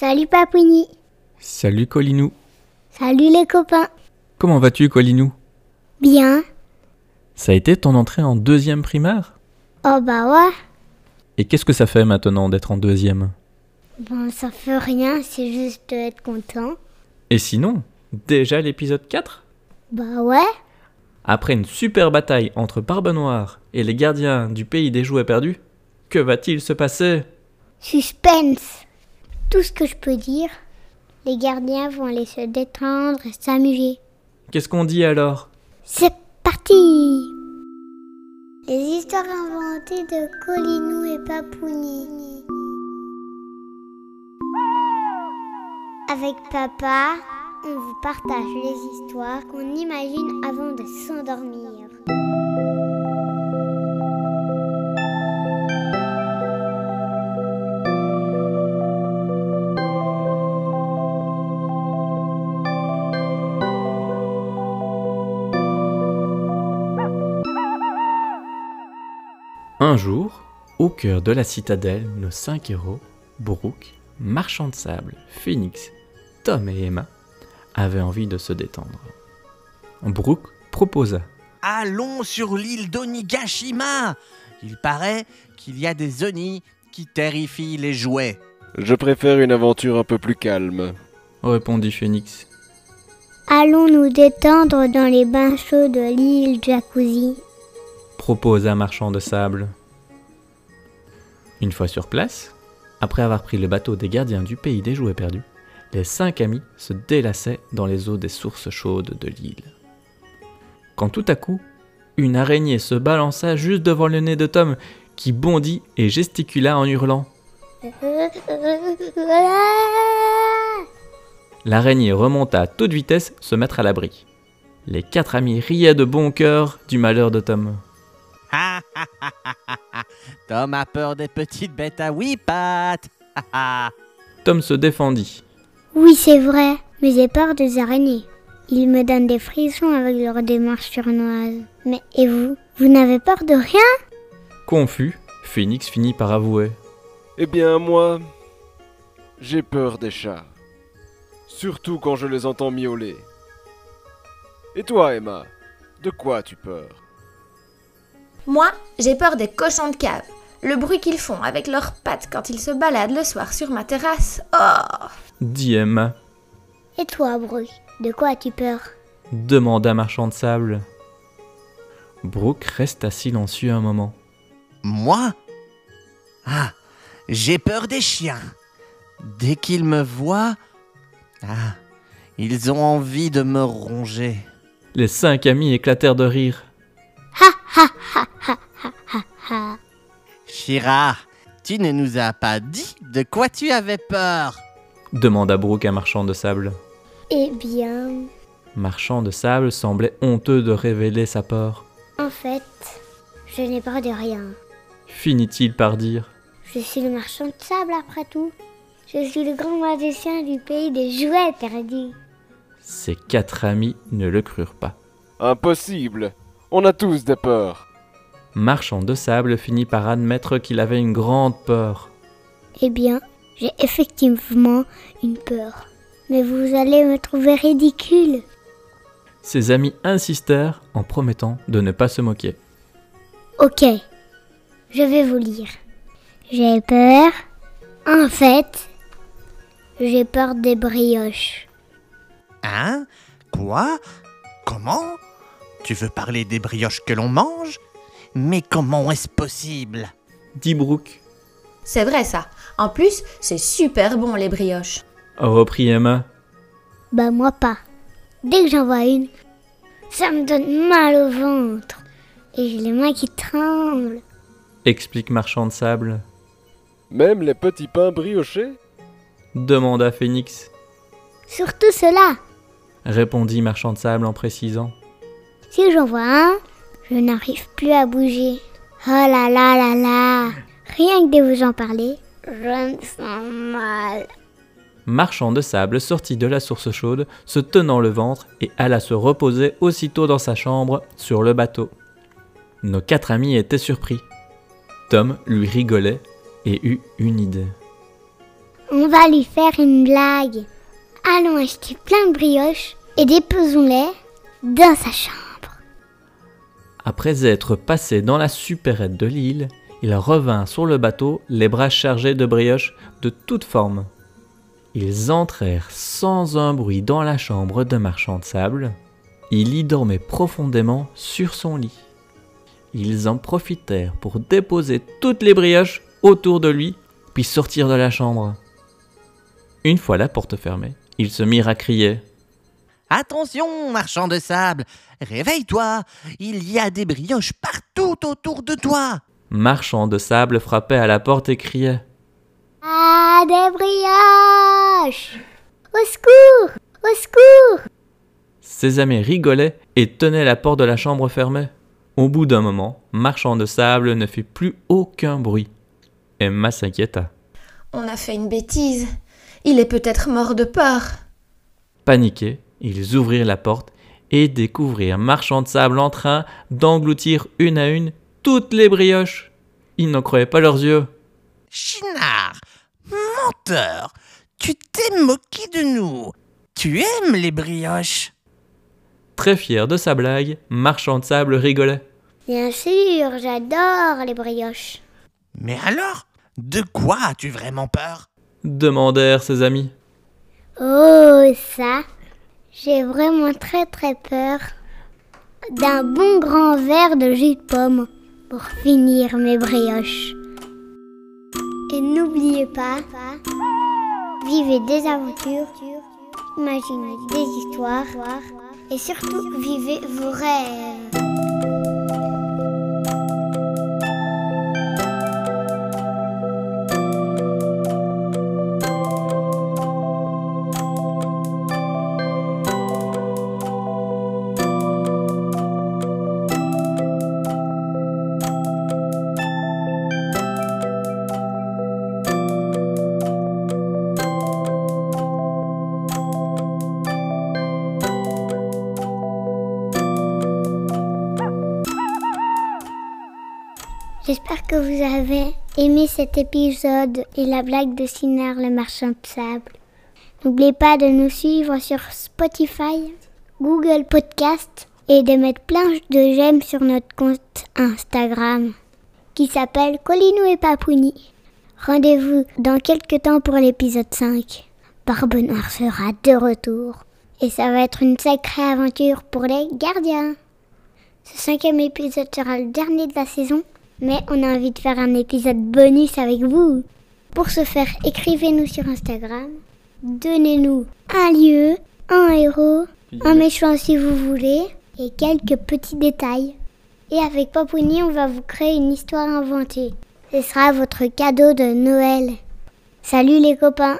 Salut Papouni. Salut Colinou. Salut les copains. Comment vas-tu Colinou? Bien. Ça a été ton entrée en deuxième primaire? Oh bah ouais. Et qu'est-ce que ça fait maintenant d'être en deuxième? Bon, ça fait rien, c'est juste être content. Et sinon, déjà l'épisode 4 Bah ouais. Après une super bataille entre Barbe Noire et les gardiens du pays des jouets perdus, que va-t-il se passer? Suspense. Tout ce que je peux dire, les gardiens vont aller se détendre et s'amuser. Qu'est-ce qu'on dit alors? C'est parti Les histoires inventées de Colinou et Papouni. Avec papa, on vous partage les histoires qu'on imagine avant de s'endormir. Un jour, au cœur de la citadelle, nos cinq héros, Brooke, Marchand de Sable, Phoenix, Tom et Emma, avaient envie de se détendre. Brooke proposa. Allons sur l'île d'Onigashima Il paraît qu'il y a des Oni qui terrifient les jouets. Je préfère une aventure un peu plus calme. répondit Phoenix. Allons nous détendre dans les bains chauds de l'île Jacuzzi. Proposa Marchand de Sable. Une fois sur place, après avoir pris le bateau des gardiens du pays des jouets perdus, les cinq amis se délassaient dans les eaux des sources chaudes de l'île. Quand tout à coup, une araignée se balança juste devant le nez de Tom, qui bondit et gesticula en hurlant. L'araignée remonta à toute vitesse se mettre à l'abri. Les quatre amis riaient de bon cœur du malheur de Tom. Tom a peur des petites bêtes à huit pattes. Ha, ha. Tom se défendit. Oui, c'est vrai, mais j'ai peur des araignées. Ils me donnent des frissons avec leur démarche surnoise. Mais et vous Vous n'avez peur de rien? Confus, Phoenix finit par avouer. Eh bien, moi, j'ai peur des chats. Surtout quand je les entends miauler. Et toi, Emma, de quoi as-tu peur? Moi, j'ai peur des cochons de cave. Le bruit qu'ils font avec leurs pattes quand ils se baladent le soir sur ma terrasse. Oh Dit Emma, Et toi, Brooke De quoi as-tu peur? Demanda Marchand de Sable. Brooke resta silencieux un moment. Moi? Ah, j'ai peur des chiens. Dès qu'ils me voient, ah, ils ont envie de me ronger. Les cinq amis éclatèrent de rire. Tu ne nous as pas dit de quoi tu avais peur. demanda Brooke à Marchand de Sable. Eh bien, Marchand de Sable semblait honteux de révéler sa peur. en fait, je n'ai peur de rien. Finit-il par dire. Je suis le marchand de sable après tout. Je suis le grand magicien du pays des jouets perdus. Ses quatre amis ne le crurent pas. Impossible On a tous des peurs. Marchand de Sable finit par admettre qu'il avait une grande peur. Eh bien, j'ai effectivement une peur. Mais vous allez me trouver ridicule. Ses amis insistèrent en promettant de ne pas se moquer. Ok, je vais vous lire. J'ai peur. En fait, j'ai peur des brioches. Hein? Quoi? Comment? Tu veux parler des brioches que l'on mange? Mais comment est-ce possible? Dit Brooke. C'est vrai ça. En plus, c'est super bon les brioches. Reprit Emma. Bah moi pas. Dès que j'en vois une, ça me donne mal au ventre. Et j'ai les mains qui tremblent. Explique Marchand de Sable. Même les petits pains briochés? Demanda Phoenix. Surtout cela. Répondit Marchand de Sable en précisant. Si j'en vois un, je n'arrive plus à bouger. Oh là là là là. Rien que de vous en parler, je me sens mal. Marchand de Sable sortit de la source chaude, se tenant le ventre, et alla se reposer aussitôt dans sa chambre sur le bateau. Nos quatre amis étaient surpris. Tom lui rigolait et eut une idée. On va lui faire une blague. Allons acheter plein de brioches et déposons-les dans sa chambre. Après être passé dans la supérette de l'île, il revint sur le bateau, les bras chargés de brioches de toutes formes. Ils entrèrent sans un bruit dans la chambre de marchand de sable. Il y dormait profondément sur son lit. Ils en profitèrent pour déposer toutes les brioches autour de lui, puis sortir de la chambre. Une fois la porte fermée, ils se mirent à crier. Attention, marchand de sable, réveille-toi, il y a des brioches partout autour de toi. Marchand de sable frappait à la porte et criait. Ah, des brioches Au secours Au secours Ses amis rigolaient et tenaient la porte de la chambre fermée. Au bout d'un moment, Marchand de sable ne fit plus aucun bruit. Emma s'inquiéta. On a fait une bêtise. Il est peut-être mort de peur. Paniqués, ils ouvrirent la porte et découvrirent Marchand de sable en train d'engloutir une à une toutes les brioches. Ils n'en croyaient pas leurs yeux. Chinard, menteur, tu t'es moqué de nous. Tu aimes les brioches. Très fier de sa blague, Marchand de sable rigolait. Bien sûr, j'adore les brioches. Mais alors, de quoi as-tu vraiment peur? Demandèrent ses amis. Oh, ça J'ai vraiment très très peur d'un bon grand verre de jus de pomme pour finir mes brioches. Et n'oubliez pas, vivez des aventures, imaginez des histoires et surtout vivez vos rêves. Que vous avez aimé cet épisode et la blague de Sinar le marchand de sable. N'oubliez pas de nous suivre sur Spotify, Google Podcast et de mettre plein de j'aime sur notre compte Instagram qui s'appelle Colinou et Papouni. Rendez-vous dans quelques temps pour l'épisode 5. Barbe Noire sera de retour et ça va être une sacrée aventure pour les gardiens. Ce cinquième épisode sera le dernier de la saison mais on a envie de faire un épisode bonus avec vous. Pour ce faire, écrivez-nous sur Instagram, donnez-nous un lieu, un héros, un méchant si vous voulez, et quelques petits détails. Et avec Papouni, on va vous créer une histoire inventée. Ce sera votre cadeau de Noël. Salut les copains